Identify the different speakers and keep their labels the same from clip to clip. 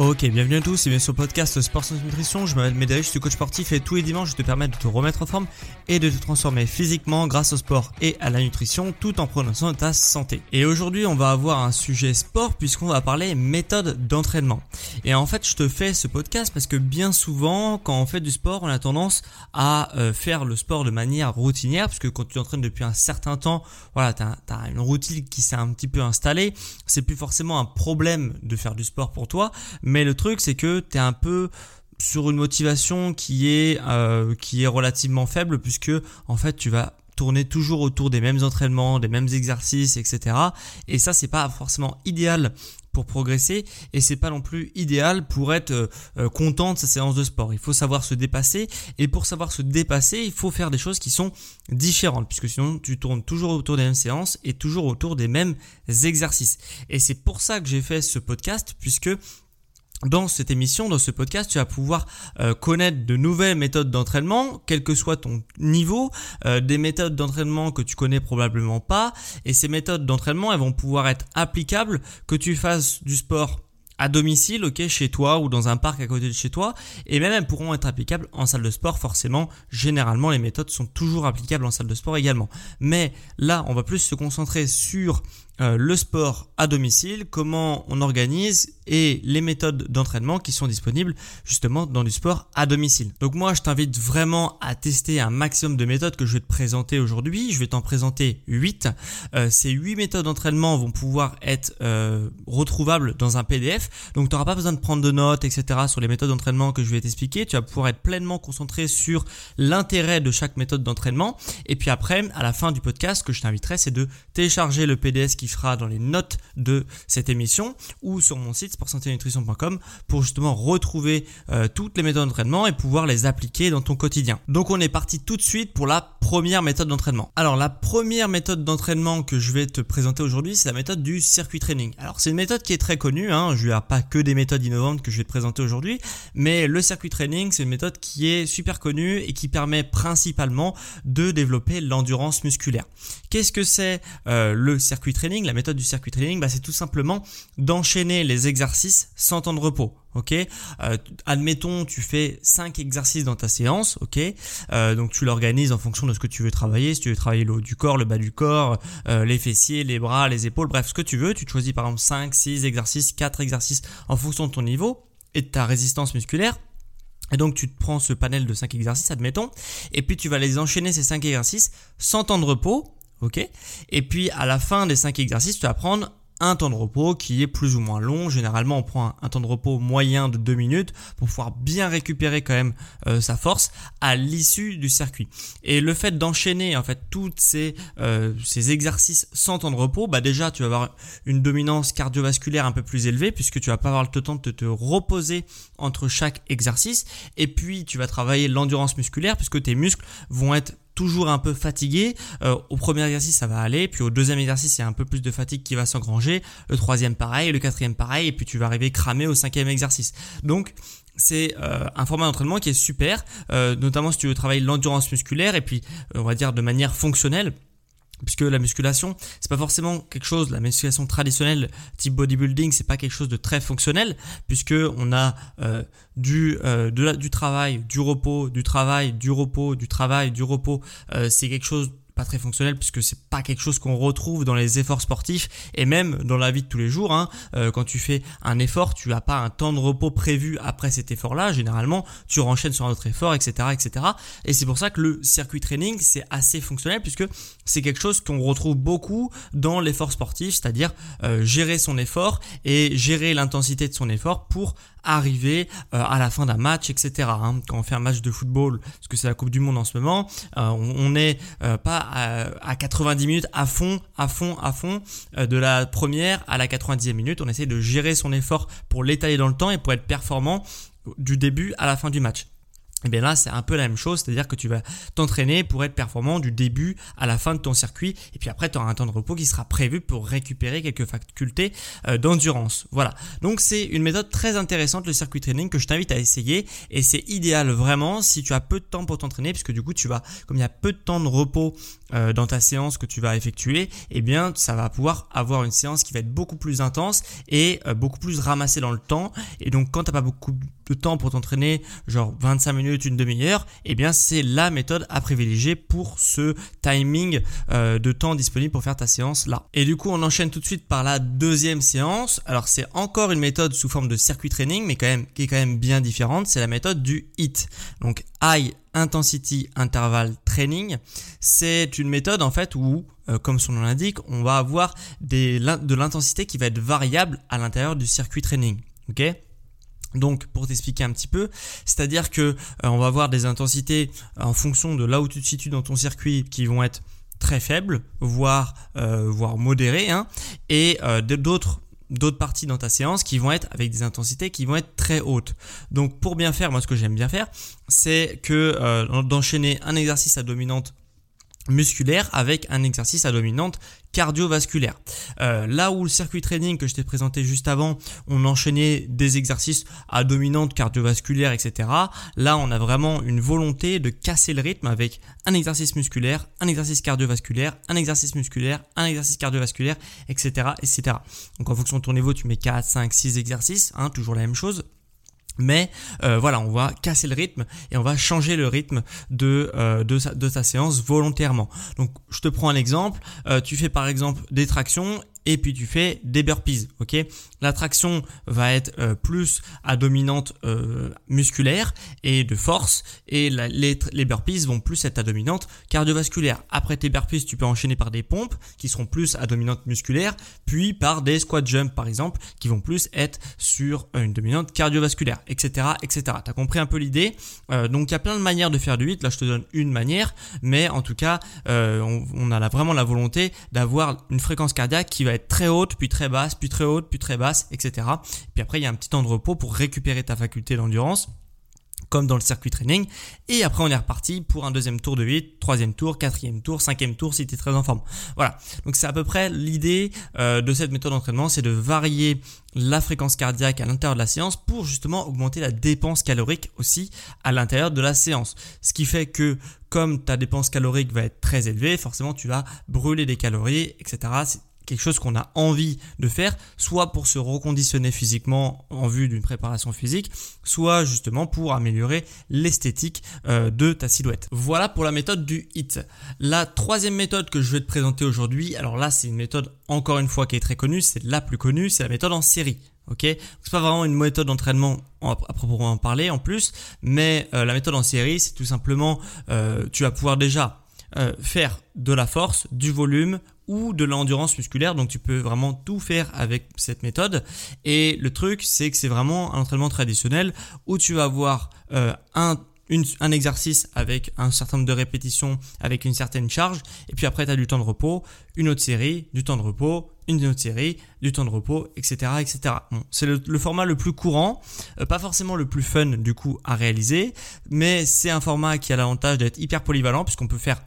Speaker 1: Ok, bienvenue à tous et bienvenue sur le podcast Sport Sans Nutrition. Je m'appelle Médéric, je suis coach sportif et tous les dimanches je te permets de te remettre en forme et de te transformer physiquement grâce au sport et à la nutrition tout en de ta santé. Et aujourd'hui on va avoir un sujet sport puisqu'on va parler méthode d'entraînement. Et en fait je te fais ce podcast parce que bien souvent quand on fait du sport on a tendance à euh, faire le sport de manière routinière puisque quand tu t'entraînes depuis un certain temps, voilà, tu as, une routine qui s'est un petit peu installée. C'est plus forcément un problème de faire du sport pour toi le truc, c'est que tu es un peu sur une motivation qui est, euh, qui est relativement faible puisque en fait tu vas tourner toujours autour des mêmes entraînements, des mêmes exercices, etc. Et ça, c'est pas forcément idéal pour progresser et c'est pas non plus idéal pour être euh, euh, content de sa séance de sport. Il faut savoir se dépasser et pour savoir se dépasser, il faut faire des choses qui sont différentes puisque sinon tu tournes toujours autour des mêmes séances et toujours autour des mêmes exercices. Et c'est pour ça que j'ai fait ce podcast puisque dans cette émission, dans ce podcast, tu vas pouvoir euh, connaître de nouvelles méthodes d'entraînement, quel que soit ton niveau, euh, des méthodes d'entraînement que tu connais probablement pas, et ces méthodes d'entraînement, elles vont pouvoir être applicables que tu fasses du sport à domicile, ok, chez toi ou dans un parc à côté de chez toi, et même elles pourront être applicables en salle de sport. Forcément, généralement, les méthodes sont toujours applicables en salle de sport également. Mais là, on va plus se concentrer sur euh, le sport à domicile, comment on organise et les méthodes d'entraînement qui sont disponibles justement dans du sport à domicile. Donc moi je t'invite vraiment à tester un maximum de méthodes que je vais te présenter aujourd'hui. Je vais t'en présenter 8. Euh, ces 8 méthodes d'entraînement vont pouvoir être euh, retrouvables dans un PDF. Donc tu n'auras pas besoin de prendre de notes, etc. sur les méthodes d'entraînement que je vais t'expliquer. Tu vas pouvoir être pleinement concentré sur l'intérêt de chaque méthode d'entraînement. Et puis après, à la fin du podcast, ce que je t'inviterai, c'est de télécharger le PDF qui sera dans les notes de cette émission ou sur mon site sportsanténutrition.com pour justement retrouver euh, toutes les méthodes d'entraînement et pouvoir les appliquer dans ton quotidien. Donc on est parti tout de suite pour la première méthode d'entraînement. Alors la première méthode d'entraînement que je vais te présenter aujourd'hui, c'est la méthode du circuit training. Alors c'est une méthode qui est très connue, hein, je n'ai pas que des méthodes innovantes que je vais te présenter aujourd'hui, mais le circuit training, c'est une méthode qui est super connue et qui permet principalement de développer l'endurance musculaire. Qu'est-ce que c'est euh, le circuit training? La méthode du circuit training, bah, c'est tout simplement d'enchaîner les exercices sans temps de repos. Ok, euh, admettons tu fais 5 exercices dans ta séance, ok, euh, donc tu l'organises en fonction de ce que tu veux travailler. Si tu veux travailler le haut du corps, le bas du corps, euh, les fessiers, les bras, les épaules, bref, ce que tu veux. Tu choisis par exemple 5, 6 exercices, 4 exercices en fonction de ton niveau et de ta résistance musculaire. Et donc tu te prends ce panel de 5 exercices, admettons, et puis tu vas les enchaîner ces 5 exercices sans temps de repos, ok Et puis à la fin des 5 exercices, tu vas prendre un temps de repos qui est plus ou moins long. Généralement, on prend un, temps de repos moyen de 2 minutes pour pouvoir bien récupérer quand même euh, sa force à l'issue du circuit. Et le fait d'enchaîner en fait tous ces, euh, ces exercices sans temps de repos, bah déjà tu vas avoir une dominance cardiovasculaire un peu plus élevée puisque tu vas pas avoir le temps de te reposer entre chaque exercice. Et puis tu vas travailler l'endurance musculaire puisque tes muscles vont être toujours un peu fatigué. Euh, au premier exercice, ça va aller. Puis au deuxième exercice, il y a un peu plus de fatigue qui va s'engranger. Le troisième, pareil. Le quatrième, pareil. Et puis tu vas arriver cramé au cinquième exercice. Donc, c'est euh, un format d'entraînement qui est super, euh, notamment si tu veux travailler l'endurance musculaire et puis on va dire de manière fonctionnelle puisque la musculation c'est pas forcément quelque chose la musculation traditionnelle type bodybuilding c'est pas quelque chose de très fonctionnel puisque on a euh, du euh, du travail du repos du travail du repos du travail du repos euh, c'est quelque chose pas très fonctionnel puisque c'est pas quelque chose qu'on retrouve dans les efforts sportifs et même dans la vie de tous les jours. Hein, euh, quand tu fais un effort, tu as pas un temps de repos prévu après cet effort-là. Généralement, tu renchaînes sur un autre effort, etc., etc. Et c'est pour ça que le circuit training c'est assez fonctionnel puisque c'est quelque chose qu'on retrouve beaucoup dans l'effort sportif, c'est-à-dire euh, gérer son effort et gérer l'intensité de son effort pour arriver euh, à la fin d'un match, etc. Hein. Quand on fait un match de football, parce que c'est la Coupe du Monde en ce moment, on n'est pas à, 90 minutes à fond, à fond, à fond, euh, de la première à la 90e minute. On essaie de gérer son effort pour l'étaler dans le temps et pour être performant du début à la fin du match. Et eh bien là, c'est un peu la même chose, c'est-à-dire que tu vas t'entraîner pour être performant du début à la fin de ton circuit, et puis après, tu auras un temps de repos qui sera prévu pour récupérer quelques facultés euh, d'endurance. Voilà. Donc c'est une méthode très intéressante, le circuit training, que je t'invite à essayer, et c'est idéal vraiment si tu as peu de temps pour t'entraîner, puisque du coup, tu vas, comme il y a peu de temps de repos euh, dans ta séance que tu vas effectuer, et eh bien, ça va pouvoir avoir une séance qui va être beaucoup plus intense et euh, beaucoup plus ramassée dans le temps. Et donc, quand t'as pas beaucoup de temps pour t'entraîner, genre 25 minutes, une demi-heure, eh bien c'est la méthode à privilégier pour ce timing euh, de temps disponible pour faire ta séance là. Et du coup, on enchaîne tout de suite par la deuxième séance. Alors c'est encore une méthode sous forme de circuit training, mais quand même qui est quand même bien différente. C'est la méthode du HIT. Donc High Intensity Interval Training. C'est une méthode en fait où euh, comme son nom l'indique, on va avoir des, de l'intensité qui va être variable à l'intérieur du circuit training. Ok? Donc pour t'expliquer un petit peu, c'est-à-dire que euh, on va avoir des intensités en fonction de là où tu te situes dans ton circuit qui vont être très faibles, voire euh, voire modérées, hein, et euh, d'autres d'autres parties dans ta séance qui vont être avec des intensités qui vont être très hautes. Donc pour bien faire, moi ce que j'aime bien faire, c'est que d'enchaîner un exercice à dominante musculaire avec un exercice à dominante cardiovasculaire. Euh, là où le circuit training que je t'ai présenté juste avant, on enchaînait des exercices à dominante cardiovasculaire, etc. Là, on a vraiment une volonté de casser le rythme avec un exercice musculaire, un exercice cardiovasculaire, un exercice musculaire, un exercice cardiovasculaire, etc., etc. Donc en fonction de ton niveau, tu mets 4, 5, 6 exercices, hein, toujours la même chose. Mais euh, voilà, on va casser le rythme et on va changer le rythme de, euh, de, de, ta séance volontairement. Donc je te prends un exemple, euh, tu fais par exemple des tractions et puis tu fais des burpees, ok? La traction va être euh, plus à dominante euh, musculaire et de force et les, les, burpees vont plus être à dominante cardiovasculaire. Après tes burpees, tu peux enchaîner par des pompes qui seront plus à dominante musculaire, puis par des squat jump par exemple qui vont plus être sur une dominante cardiovasculaire, etc., etc. T'as compris un peu l'idée? Euh, Donc il y a plein de manières de faire du 8. Là, je te donne une manière, mais en tout cas, on, on, a vraiment la volonté d'avoir une fréquence cardiaque qui va être très haute, puis très basse, puis très haute, puis très basse, etc. Puis après, il y a un petit temps de repos pour récupérer ta faculté d'endurance comme dans le circuit training. Et après, on est reparti pour un deuxième tour de 8, troisième tour, quatrième tour, cinquième tour si tu es très en forme. Voilà. Donc c'est à peu près l'idée euh, de cette méthode d'entraînement, c'est de varier la fréquence cardiaque à l'intérieur de la séance pour justement augmenter la dépense calorique aussi à l'intérieur de la séance. Ce qui fait que comme ta dépense calorique va être très élevée, forcément tu vas brûler des calories, etc quelque chose qu'on a envie de faire, soit pour se reconditionner physiquement en vue d'une préparation physique, soit justement pour améliorer l'esthétique euh, de ta silhouette. Voilà pour la méthode du HIT. La troisième méthode que je vais te présenter aujourd'hui, alors là c'est une méthode encore une fois qui est très connue, c'est la plus connue, c'est la méthode en série. Ok, c'est pas vraiment une méthode d'entraînement à proprement parler en plus, mais euh, la méthode en série, c'est tout simplement, euh, tu vas pouvoir déjà faire de la force, du volume ou de l'endurance musculaire. Donc tu peux vraiment tout faire avec cette méthode. Et le truc, c'est que c'est vraiment un entraînement traditionnel où tu vas avoir euh, un un exercice avec un certain nombre de répétitions, avec une certaine charge, et puis après tu as du temps de repos, une autre série, du temps de repos, une autre série, du temps de repos, etc. etc. Bon, c'est le, format le plus courant, euh, pas forcément le plus fun du coup à réaliser, mais c'est un format qui a l'avantage d'être hyper polyvalent puisqu'on peut faire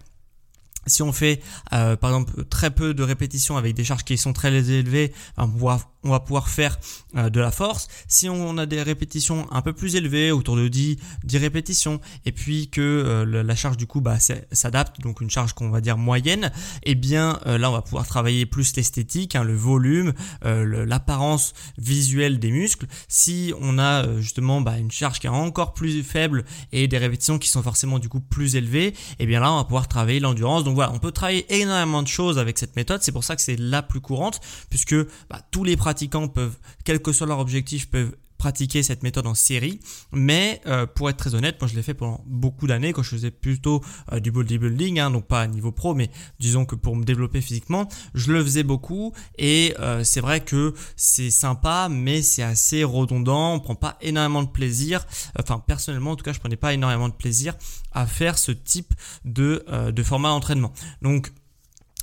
Speaker 1: si on fait euh, par exemple très peu de répétitions avec des charges qui sont très élevées, on va on va pouvoir faire euh, de la force. Si on a des répétitions un peu plus élevées, autour de 10, 10 répétitions, et puis que euh, la charge du coup bah, s'adapte, donc une charge qu'on va dire moyenne, et eh bien euh, là on va pouvoir travailler plus l'esthétique, hein, le volume, l'apparence visuelle des muscles. Si on a justement bah, une charge qui est encore plus faible et des répétitions qui sont forcément du coup plus élevées, et eh bien là on va pouvoir travailler l'endurance. Donc voilà, on peut travailler énormément de choses avec cette méthode. C'est pour ça que c'est la plus courante, puisque bah, tous les pratiquants peuvent, quel que soit leur objectif, peuvent pratiquer cette méthode en série, mais euh, pour être très honnête, moi je l'ai fait pendant beaucoup d'années. Quand je faisais plutôt euh, du bodybuilding, hein, donc pas à niveau pro, mais disons que pour me développer physiquement, je le faisais beaucoup. Et euh, c'est vrai que c'est sympa, mais c'est assez redondant, on prend pas énormément de plaisir, enfin personnellement en tout cas je prenais pas énormément de plaisir à faire ce type de, de format d'entraînement. Donc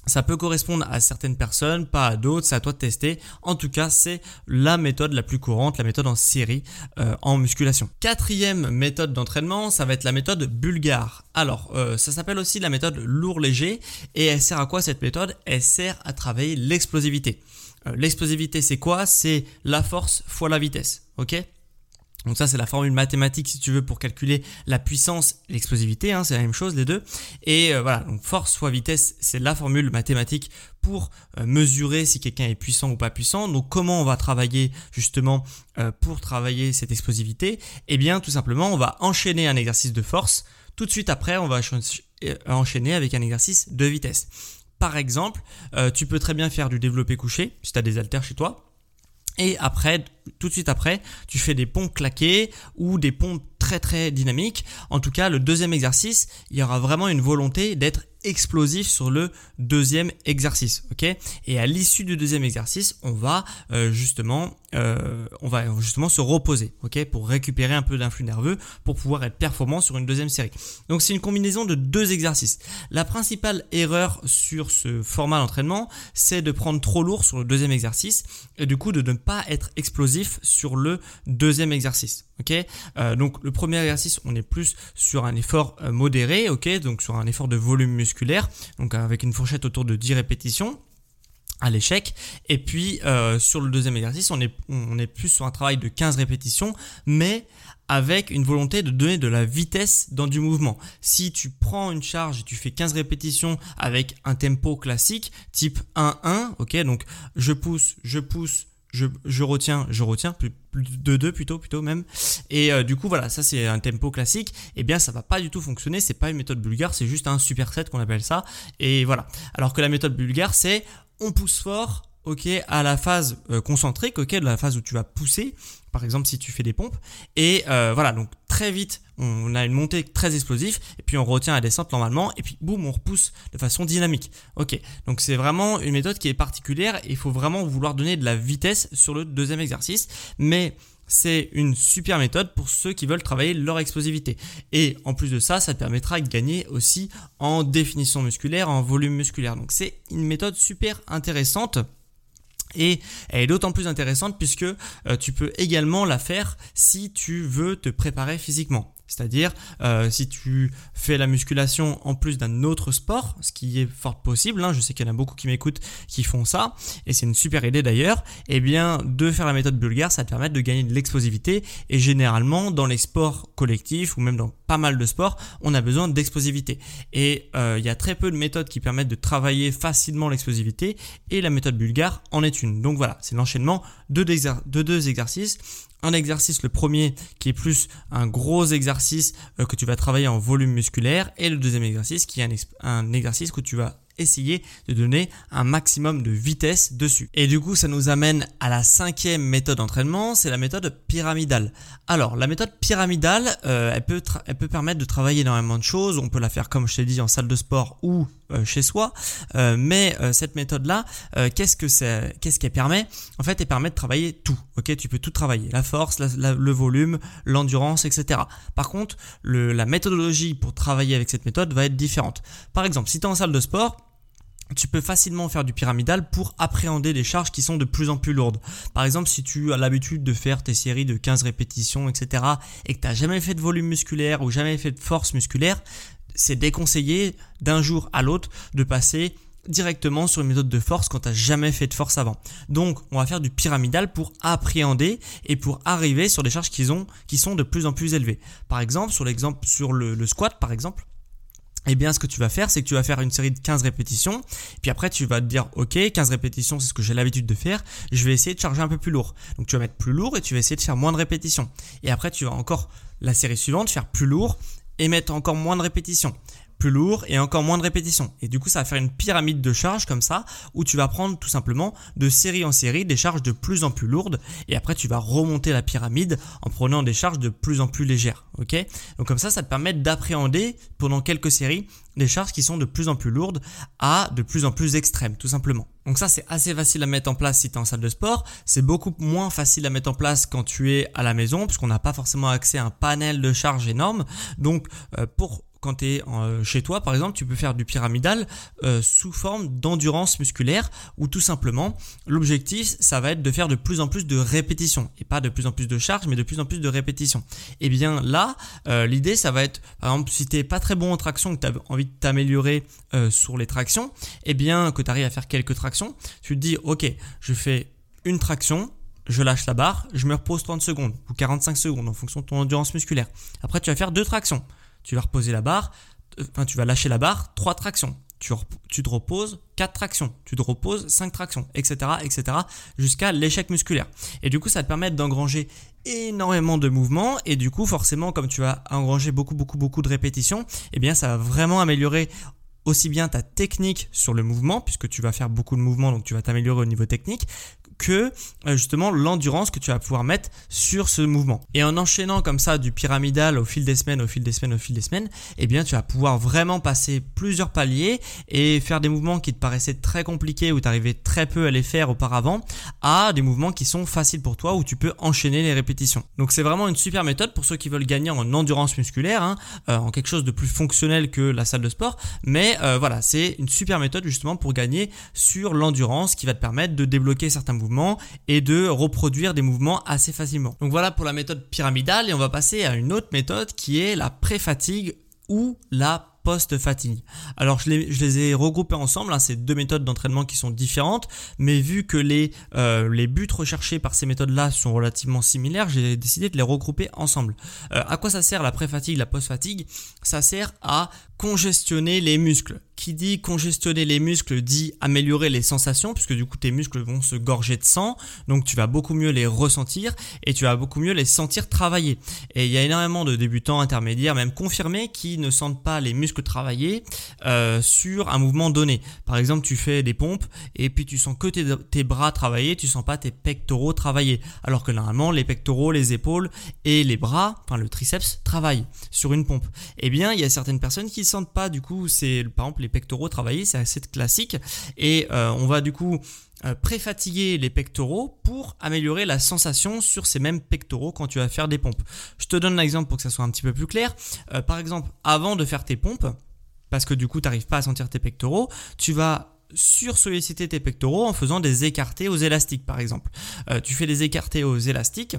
Speaker 1: ça peut correspondre à certaines personnes, pas à d'autres, c'est à toi de tester. En tout cas, c'est la méthode la plus courante, la méthode en série euh, en musculation. Quatrième méthode d'entraînement, ça va être la méthode bulgare. Alors, euh, ça s'appelle aussi la méthode lourd-léger et elle sert à quoi cette méthode? Elle sert à travailler l'explosivité. Euh, l'explosivité, c'est quoi? C'est la force fois la vitesse. Ok? Donc ça c'est la formule mathématique si tu veux pour calculer la puissance l'explosivité, hein, c'est la même chose les deux. Et euh, voilà, donc force fois vitesse, c'est la formule mathématique pour euh, mesurer si quelqu'un est puissant ou pas puissant. Donc comment on va travailler justement euh, pour travailler cette explosivité? Eh bien tout simplement on va enchaîner un exercice de force. Tout de suite après on va enchaîner avec un exercice de vitesse. Par exemple, tu peux très bien faire du développé couché si tu as des haltères chez toi. Et après, tout de suite après, tu fais des pompes claquées ou des pompes très très dynamiques. En tout cas, le deuxième exercice, il y aura vraiment une volonté d'être explosif sur le deuxième exercice. Ok? Et à l'issue du deuxième exercice, on va euh, justement, euh, on va justement se reposer. Ok? Pour récupérer un peu d'influx nerveux pour pouvoir être performant sur une deuxième série. Donc c'est une combinaison de deux exercices. La principale erreur sur ce format d'entraînement, c'est de prendre trop lourd sur le deuxième exercice et du coup de ne pas être explosif sur le deuxième exercice. Ok? Euh, Donc le premier exercice, on est plus sur un effort modéré. Ok? Donc sur un effort de volume musculaire donc avec une fourchette autour de 10 répétitions à l'échec. Et puis euh, sur le deuxième exercice, on est, on est plus sur un travail de 15 répétitions, mais avec une volonté de donner de la vitesse dans du mouvement. Si tu prends une charge et tu fais 15 répétitions avec un tempo classique, type 1-1, ok, donc je pousse, je pousse, je, retiens, je retiens, plus, de 2 plutôt, plutôt même. Et euh, du coup, voilà, ça c'est un tempo classique. Eh bien, ça va pas du tout fonctionner. C'est pas une méthode bulgare, c'est juste un superset qu'on appelle ça. Et voilà. Alors que la méthode bulgare, c'est on pousse fort, ok, à la phase euh, concentrique, ok, de la phase où tu vas pousser, par exemple si tu fais des pompes. Et euh, voilà, donc très vite, on a une montée très explosive, et puis on retient la descente normalement, et puis boum, on repousse de façon dynamique. Ok, donc c'est vraiment une méthode qui est particulière, il faut vraiment vouloir donner de la vitesse sur le deuxième exercice, mais c'est une super méthode pour ceux qui veulent travailler leur explosivité. Et en plus de ça, ça te permettra de gagner aussi en définition musculaire, en volume musculaire. Donc c'est une méthode super intéressante et elle est d'autant plus intéressante puisque euh, tu peux également la faire si tu veux te préparer physiquement. C'est-à-dire, euh, si tu fais la musculation en plus d'un autre sport, ce qui est fort possible, hein, je sais qu'il y en a beaucoup qui m'écoutent qui font ça, et c'est une super idée d'ailleurs, eh bien, de faire la méthode bulgare, ça te permet de gagner de l'explosivité, et généralement, dans les sports collectifs, ou même dans pas mal de sports, on a besoin d'explosivité. Et euh, il y a très peu de méthodes qui permettent de travailler facilement l'explosivité, et la méthode bulgare en est une. Donc voilà, c'est l'enchaînement de deux exercices un exercice, le premier qui est plus un gros exercice euh, que tu vas travailler en volume musculaire et le deuxième exercice qui est un, exercice que tu vas essayer de donner un maximum de vitesse dessus. Et du coup, ça nous amène à la cinquième méthode d'entraînement, c'est la méthode pyramidale. Alors, la méthode pyramidale, euh, elle, peut elle peut permettre de travailler énormément de choses. On peut la faire, comme je t'ai dit, en salle de sport ou euh, chez soi. Euh, mais cette méthode-là, qu'est-ce que c'est, qu'est-ce qu'elle permet? En fait, elle permet de travailler tout. Ok, tu peux tout travailler, la force, le volume, l'endurance, etc. Par contre, le, la méthodologie pour travailler avec cette méthode va être différente. Par exemple, si tu es en salle de sport, tu peux facilement faire du pyramidal pour appréhender des charges qui sont de plus en plus lourdes. Par exemple, si tu as l'habitude de faire tes séries de 15 répétitions, etc., et que tu n'as jamais fait de volume musculaire ou jamais fait de force musculaire, c'est déconseillé d'un jour à l'autre de passer directement sur une méthode de force quand tu n'as jamais fait de force avant. Donc, on va faire du pyramidal pour appréhender et pour arriver sur des charges qui sont de plus en plus élevées. Par exemple, sur l'exemple sur le, squat, par exemple, eh bien, ce que tu vas faire, c'est que tu vas faire une série de 15 répétitions. Puis après, tu vas te dire, OK, 15 répétitions, c'est ce que j'ai l'habitude de faire. Je vais essayer de charger un peu plus lourd. Donc, tu vas mettre plus lourd et tu vas essayer de faire moins de répétitions. Et après, tu vas encore, la série suivante, faire plus lourd et mettre encore moins de répétitions plus lourd et encore moins de répétitions. Et du coup, ça va faire une pyramide de charges comme ça, où tu vas prendre tout simplement de série en série des charges de plus en plus lourdes, et après tu vas remonter la pyramide en prenant des charges de plus en plus légères. Ok? Donc comme ça, ça te permet d'appréhender pendant quelques séries des charges qui sont de plus en plus lourdes à de plus en plus extrêmes, tout simplement. Donc ça, c'est assez facile à mettre en place si tu es en salle de sport. C'est beaucoup moins facile à mettre en place quand tu es à la maison, puisqu'on n'a pas forcément accès à un panel de charges énorme. Donc euh, pour quand tu es euh, chez toi, par exemple, tu peux faire du pyramidal euh, sous forme d'endurance musculaire ou tout simplement, l'objectif, ça va être de faire de plus en plus de répétitions et pas de plus en plus de charges, mais de plus en plus de répétitions. Et eh bien là, euh, l'idée, ça va être, par exemple, si tu pas très bon en traction, que tu as envie de t'améliorer sur les tractions, et eh bien que tu arrives à faire quelques tractions, tu te dis, ok, je fais une traction, je lâche la barre, je me repose 30 secondes ou 45 secondes en fonction de ton endurance musculaire. Après, tu vas faire deux tractions tu vas reposer la barre, enfin tu vas lâcher la barre, 3 tractions. Tu, tu, te reposes 4 tractions, tu te reposes 5 tractions, etc. etc. jusqu'à l'échec musculaire. Et du coup, ça te permet d'engranger énormément de mouvements et du coup, forcément, comme tu vas engranger beaucoup, beaucoup, beaucoup de répétitions, eh bien, ça va vraiment améliorer aussi bien ta technique sur le mouvement, puisque tu vas faire beaucoup de mouvements, donc tu vas t'améliorer au niveau technique, que euh, justement l'endurance que tu vas pouvoir mettre sur ce mouvement. Et en enchaînant comme ça du pyramidal au fil des semaines, au fil des semaines, au fil des semaines, eh bien tu vas pouvoir vraiment passer plusieurs paliers et faire des mouvements qui te paraissaient très compliqués ou t'arrivais très peu à les faire auparavant à des mouvements qui sont faciles pour toi où tu peux enchaîner les répétitions. Donc c'est vraiment une super méthode pour ceux qui veulent gagner en endurance musculaire, hein, euh, en quelque chose de plus fonctionnel que la salle de sport. Mais euh, voilà, c'est une super méthode justement pour gagner sur l'endurance qui va te permettre de débloquer certains mouvements et de reproduire des mouvements assez facilement. Donc voilà pour la méthode pyramidale et on va passer à une autre méthode qui est la pré-fatigue ou la post-fatigue. Alors je les, ai regroupés ensemble, hein, ces deux méthodes d'entraînement qui sont différentes, mais vu que les, euh, les buts recherchés par ces méthodes-là sont relativement similaires, j'ai décidé de les regrouper ensemble. Euh, à quoi ça sert la pré-fatigue, la post-fatigue? Ça sert à congestionner les muscles. Qui dit congestionner les muscles dit améliorer les sensations, puisque du coup tes muscles vont se gorger de sang, donc tu vas beaucoup mieux les ressentir et tu vas beaucoup mieux les sentir travailler. Et il y a énormément de débutants, intermédiaires, même confirmés, qui ne sentent pas les muscles travailler euh, sur un mouvement donné. Par exemple, tu fais des pompes et puis tu sens que tes, bras travailler, tu sens pas tes pectoraux travailler. Alors que normalement, les pectoraux, les épaules et les bras, enfin le triceps, travaillent sur une pompe. Eh bien, il y a certaines personnes qui sentent pas du coup, c'est par exemple les pectoraux travailler, c'est assez classique et euh, on va du coup préfatiguer les pectoraux pour améliorer la sensation sur ces mêmes pectoraux quand tu vas faire des pompes. Je te donne un exemple pour que ça soit un petit peu plus clair. Euh, par exemple, avant de faire tes pompes, parce que du coup tu n'arrives pas à sentir tes pectoraux, tu vas sur-solliciter tes pectoraux en faisant des écartés aux élastiques par exemple. tu fais des écartés aux élastiques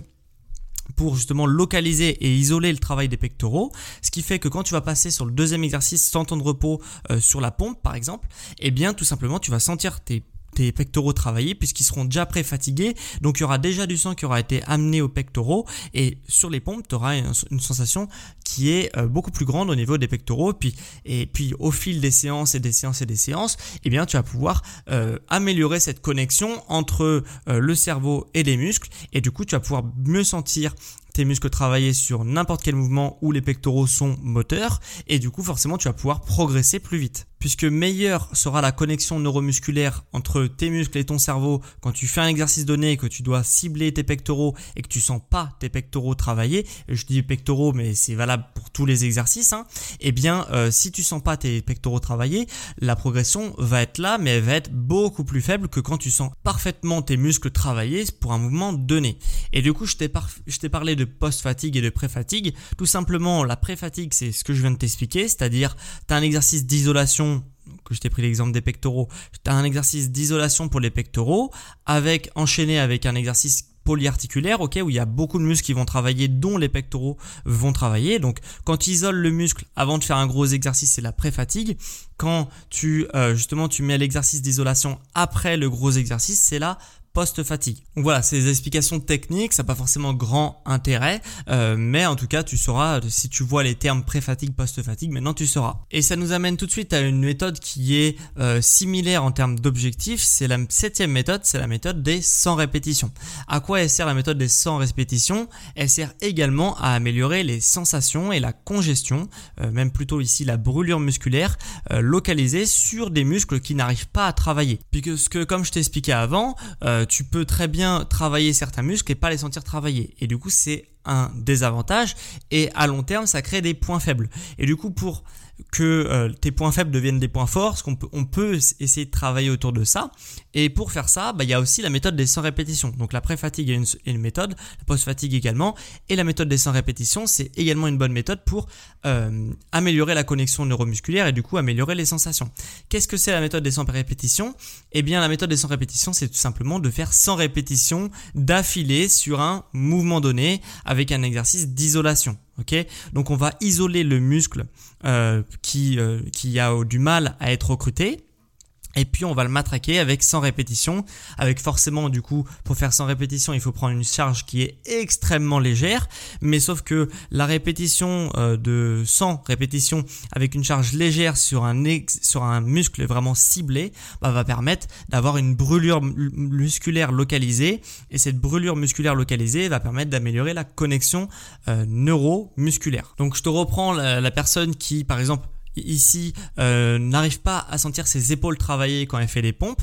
Speaker 1: pour justement localiser et isoler le travail des pectoraux, ce qui fait que quand tu vas passer sur le deuxième exercice sans temps de repos euh, sur la pompe par exemple, eh bien tout simplement tu vas sentir tes tes pectoraux travailler puisqu'ils seront déjà pré-fatigués. Donc il y aura déjà du sang qui aura été amené aux pectoraux et sur les pompes, tu auras une, sensation qui est euh, beaucoup plus grande au niveau des pectoraux. Puis, et puis au fil des séances et des séances et des séances, eh bien tu vas pouvoir euh, améliorer cette connexion entre euh, le cerveau et les muscles et du coup tu vas pouvoir mieux sentir tes muscles travailler sur n'importe quel mouvement où les pectoraux sont moteurs et du coup forcément tu vas pouvoir progresser plus vite puisque meilleure sera la connexion neuromusculaire entre tes muscles et ton cerveau quand tu fais un exercice donné que tu dois cibler tes pectoraux et que tu sens pas tes pectoraux travailler, je dis pectoraux mais c'est valable pour tous les exercices, hein, eh bien euh, si tu sens pas tes pectoraux travailler, la progression va être là mais elle va être beaucoup plus faible que quand tu sens parfaitement tes muscles travailler pour un mouvement donné. Et du coup je t'ai, parlé de post-fatigue et de pré-fatigue. Tout simplement la pré-fatigue c'est ce que je viens de t'expliquer, c'est-à-dire tu as un exercice d'isolation que je t'ai pris l'exemple des pectoraux, tu as un exercice d'isolation pour les pectoraux, avec enchaîné avec un exercice polyarticulaire, ok, où il y a beaucoup de muscles qui vont travailler, dont les pectoraux vont travailler. Donc quand tu isoles le muscle avant de faire un gros exercice, c'est la pré-fatigue. Quand tu euh, justement tu mets l'exercice d'isolation après le gros exercice, c'est la post-fatigue. Donc voilà, ces explications techniques, ça n'a pas forcément grand intérêt, euh, mais en tout cas, tu sauras, si tu vois les termes pré-fatigue, post-fatigue, maintenant tu sauras. Et ça nous amène tout de suite à une méthode qui est euh, similaire en termes d'objectifs, c'est la septième méthode, c'est la méthode des 100 répétitions. À quoi elle sert la méthode des 100 répétitions Elle sert également à améliorer les sensations et la congestion, euh, même plutôt ici la brûlure musculaire, localisée sur des muscles qui n'arrivent pas à travailler. Puisque comme je t'expliquais avant, tu peux très bien travailler certains muscles et pas les sentir travailler. Et du coup, c'est un désavantage. Et à long terme, ça crée des points faibles. Et du coup, pour que euh, tes points faibles deviennent des points forts, qu'on peut, on peut essayer de travailler autour de ça. Et pour faire ça, bah, il y a aussi la méthode des 100 répétitions. Donc la pré-fatigue est une, méthode, la post-fatigue également. Et la méthode des 100 répétitions, c'est également une bonne méthode pour euh, améliorer la connexion neuromusculaire et du coup améliorer les sensations. Qu'est-ce que c'est la méthode des 100 répétitions Eh bien la méthode des 100 répétitions, c'est tout simplement de faire 100 répétitions d'affilée sur un mouvement donné avec un exercice d'isolation. Ok, donc on va isoler le muscle euh, qui, euh, qui a du mal à être recruté et puis on va le matraquer avec 100 répétitions, avec forcément du coup pour faire 100 répétitions il faut prendre une charge qui est extrêmement légère, mais sauf que la répétition euh, de 100 répétitions avec une charge légère sur un, sur un muscle vraiment ciblé bah, va permettre d'avoir une brûlure musculaire localisée. Et cette brûlure musculaire localisée va permettre d'améliorer la connexion euh, neuromusculaire. Donc je te reprends la personne qui par exemple ici euh, n'arrive pas à sentir ses épaules travailler quand elle fait les pompes,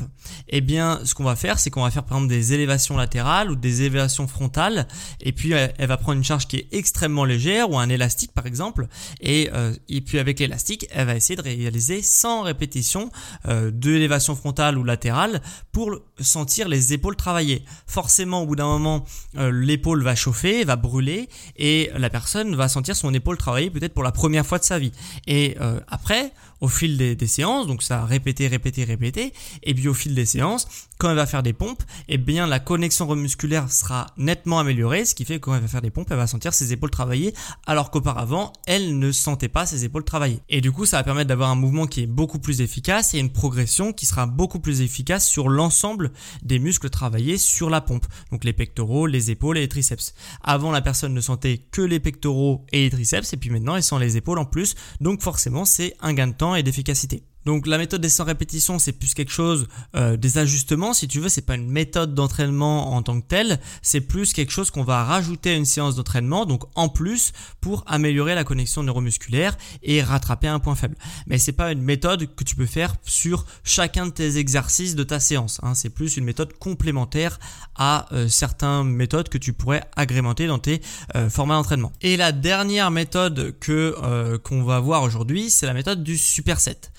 Speaker 1: eh bien ce qu'on va faire c'est qu'on va faire par exemple des élévations latérales ou des élévations frontales et puis elle, va prendre une charge qui est extrêmement légère ou un élastique par exemple et, euh, puis avec l'élastique elle va essayer de réaliser 100 répétitions euh, de élévation frontale ou latérale pour sentir les épaules travailler. Forcément au bout d'un moment euh, l'épaule va chauffer, va brûler et la personne va sentir son épaule travailler peut-être pour la première fois de sa vie et euh, après, au fil des, séances, donc ça a répété, répété, répété, et puis au fil des séances, quand elle va faire des pompes, eh bien la connexion musculaire sera nettement améliorée, ce qui fait que quand elle va faire des pompes, elle va sentir ses épaules travailler, alors qu'auparavant, elle ne sentait pas ses épaules travailler. Et du coup, ça va permettre d'avoir un mouvement qui est beaucoup plus efficace et une progression qui sera beaucoup plus efficace sur l'ensemble des muscles travaillés sur la pompe, donc les pectoraux, les épaules et les triceps. Avant, la personne ne sentait que les pectoraux et les triceps, et puis maintenant, elle sent les épaules en plus, donc forcément, c'est un gain de temps et d'efficacité. Donc la méthode des 100 répétitions, c'est plus quelque chose euh, des ajustements, si tu veux, c'est pas une méthode d'entraînement en tant que telle, c'est plus quelque chose qu'on va rajouter à une séance d'entraînement, donc en plus pour améliorer la connexion neuromusculaire et rattraper un point faible. Mais c'est pas une méthode que tu peux faire sur chacun de tes exercices de ta séance. Hein. c'est plus une méthode complémentaire à euh, certaines méthodes que tu pourrais agrémenter dans tes euh, formats d'entraînement. Et la dernière méthode que qu'on va voir aujourd'hui, c'est la méthode du superset.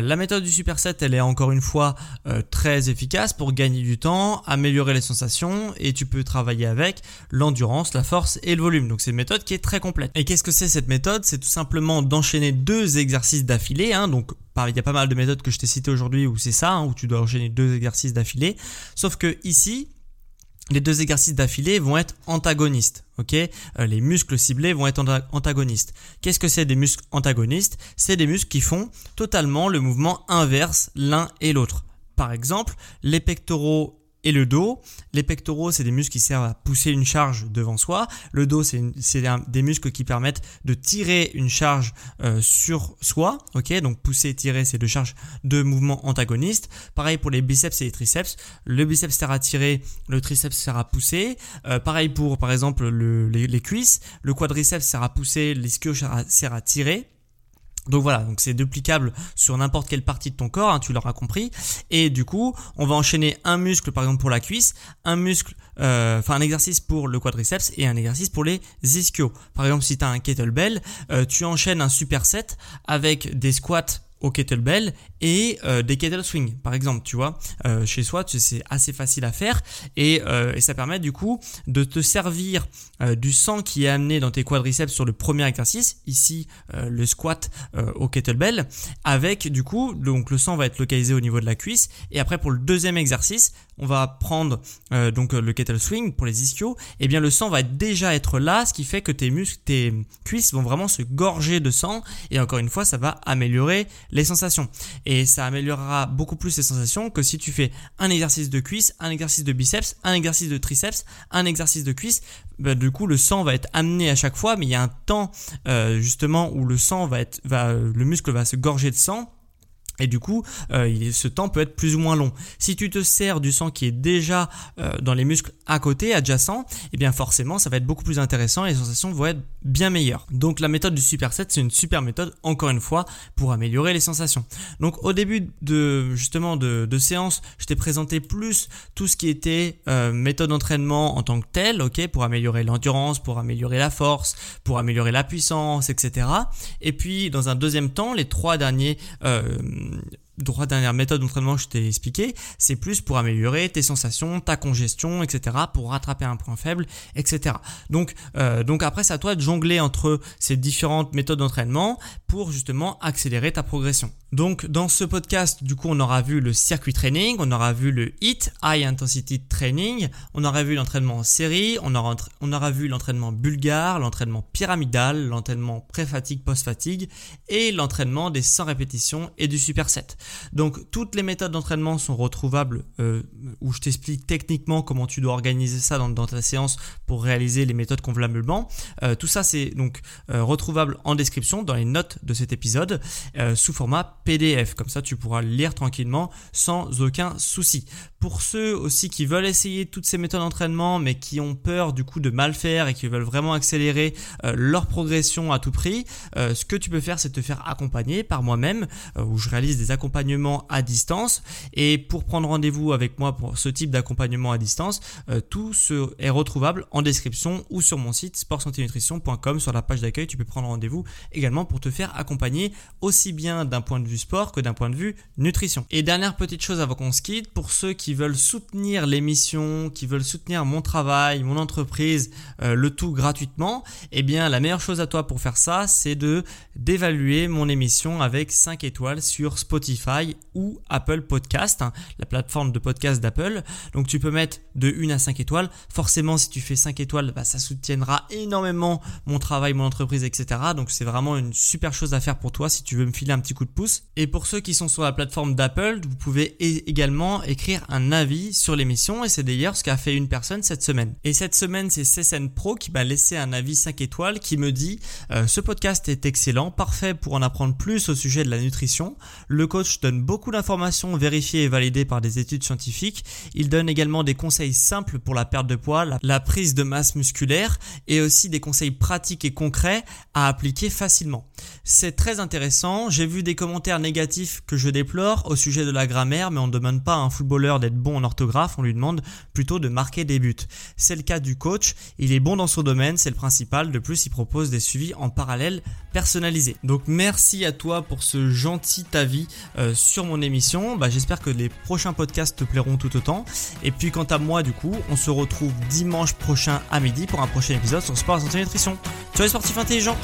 Speaker 1: La méthode du superset, elle est encore une fois euh, très efficace pour gagner du temps, améliorer les sensations et tu peux travailler avec l'endurance, la force et le volume. Donc c'est une méthode qui est très complète. Et qu'est-ce que c'est cette méthode? C'est tout simplement d'enchaîner deux exercices d'affilée. Hein. donc il y a pas mal de méthodes que je t'ai citées aujourd'hui où c'est ça, hein, où tu dois enchaîner deux exercices d'affilée. Sauf que ici, les deux exercices d'affilée vont être antagonistes. Ok, euh, les muscles ciblés vont être antagonistes. Qu'est-ce que c'est des muscles antagonistes? C'est des muscles qui font totalement le mouvement inverse l'un et l'autre. Par exemple, les pectoraux et le dos. Les pectoraux, c'est des muscles qui servent à pousser une charge devant soi. Le dos, c'est des muscles qui permettent de tirer une charge euh, sur soi. Ok, donc pousser tirer, c'est deux charges de mouvement antagonistes. Pareil pour les biceps et les triceps. Le biceps sert à tirer, le triceps sert à pousser. Euh, pareil pour, par exemple, les, cuisses. Le quadriceps sert à pousser, l'ischio sert à tirer. Donc voilà, donc c'est duplicable sur n'importe quelle partie de ton corps, hein, tu l'auras compris. Et du coup, on va enchaîner un muscle par exemple pour la cuisse, un muscle, euh, enfin un exercice pour le quadriceps et un exercice pour les ischios. Par exemple, si tu as un kettlebell, euh, tu enchaînes un superset avec des squats au kettlebell et euh, des kettle swing par exemple tu vois. Euh, chez soi c'est assez facile à faire euh, et, ça permet du coup de te servir du sang qui est amené dans tes quadriceps sur le premier exercice ici le squat au kettlebell avec du coup donc le sang va être localisé au niveau de la cuisse et après pour le deuxième exercice on va prendre euh, donc le kettle swing pour les ischios, eh bien le sang va déjà être là, ce qui fait que tes muscles, tes cuisses vont vraiment se gorger de sang et encore une fois ça va améliorer les sensations. Et ça améliorera beaucoup plus les sensations que si tu fais un exercice de cuisse, un exercice de biceps, un exercice de triceps, un exercice de cuisse. Bah, du coup le sang va être amené à chaque fois, mais il y a un temps euh, justement où le sang va être, va, le muscle va se gorger de sang et du coup, euh, ce temps peut être plus ou moins long. Si tu te sers du sang qui est déjà euh, dans les muscles à côté, adjacents, eh bien forcément, ça va être beaucoup plus intéressant et les sensations vont être bien meilleures. Donc la méthode du superset, c'est une super méthode, encore une fois, pour améliorer les sensations. Donc au début de justement de, séance, je t'ai présenté plus tout ce qui était euh, méthode d'entraînement en tant que tel, ok, pour améliorer l'endurance, pour améliorer la force, pour améliorer la puissance, etc. Et puis dans un deuxième temps, les trois derniers droit dernière méthode d'entraînement que je t'ai expliqué, c'est plus pour améliorer tes sensations, ta congestion, etc., pour rattraper un point faible, etc. Donc, euh, donc après, c'est à toi de jongler entre ces différentes méthodes d'entraînement pour justement accélérer ta progression. Donc, dans ce podcast, du coup, on aura vu le circuit training, on aura vu le HIT, High Intensity Training, on aura vu l'entraînement en série, on aura, vu l'entraînement bulgare, l'entraînement pyramidal, l'entraînement pré-fatigue, post-fatigue et l'entraînement des 100 répétitions et du superset. Donc toutes les méthodes d'entraînement sont retrouvables euh, où je t'explique techniquement comment tu dois organiser ça dans, ta séance pour réaliser les méthodes convenablement. Euh, tout ça c'est donc euh, retrouvable en description dans les notes de cet épisode sous format PDF. Comme ça tu pourras le lire tranquillement sans aucun souci. Pour ceux aussi qui veulent essayer toutes ces méthodes d'entraînement mais qui ont peur du coup de mal faire et qui veulent vraiment accélérer leur progression à tout prix, ce que tu peux faire c'est te faire accompagner par moi-même où je réalise des accompagnements à distance. Et pour prendre rendez-vous avec moi pour ce type d'accompagnement à distance, euh, tout est retrouvable en description ou sur mon site sportsanténutrition.com sur la page d'accueil. Tu peux prendre rendez-vous également pour te faire accompagner aussi bien d'un point de vue sport que d'un point de vue nutrition. Et dernière petite chose avant qu'on se quitte, pour ceux qui veulent soutenir l'émission, qui veulent soutenir mon travail, mon entreprise, euh, le tout gratuitement, eh bien la meilleure chose à toi pour faire ça, c'est de d'évaluer mon émission avec 5 étoiles sur Spotify ou Apple Podcast, hein, la plateforme de podcast d'Apple. Donc tu peux mettre de 1 à 5 étoiles. Forcément, si tu fais 5 étoiles, bah, ça soutiendra énormément mon travail, mon entreprise, etc. Donc c'est vraiment une super chose à faire pour toi si tu veux me filer un petit coup de pouce. Et pour ceux qui sont sur la plateforme d'Apple, vous pouvez également écrire un avis sur l'émission et c'est d'ailleurs ce qu'a fait une personne cette semaine. Et cette semaine, c'est CSN Pro qui m'a laissé un avis 5 étoiles qui me dit euh, ce podcast est excellent, parfait pour en apprendre plus au sujet de la nutrition. Le coach donne beaucoup d'informations vérifiées et validées par des études scientifiques. Il donne également des conseils simples pour la perte de poids, la prise de masse musculaire et aussi des conseils pratiques et concrets à appliquer facilement. C'est très intéressant. J'ai vu des commentaires négatifs que je déplore au sujet de la grammaire, mais on ne demande pas à un footballeur d'être bon en orthographe, on lui demande plutôt de marquer des buts. C'est le cas du coach. Il est bon dans son domaine, c'est le principal. De plus, il propose des suivis en parallèle personnalisés. Donc merci à toi pour ce gentil avis euh, sur mon émission. Bah, J'espère que les prochains podcasts te plairont tout autant. Et puis quant à moi, du coup, on se retrouve dimanche prochain à midi pour un prochain épisode sur Sport, Santé et Nutrition. Ciao les sportifs intelligents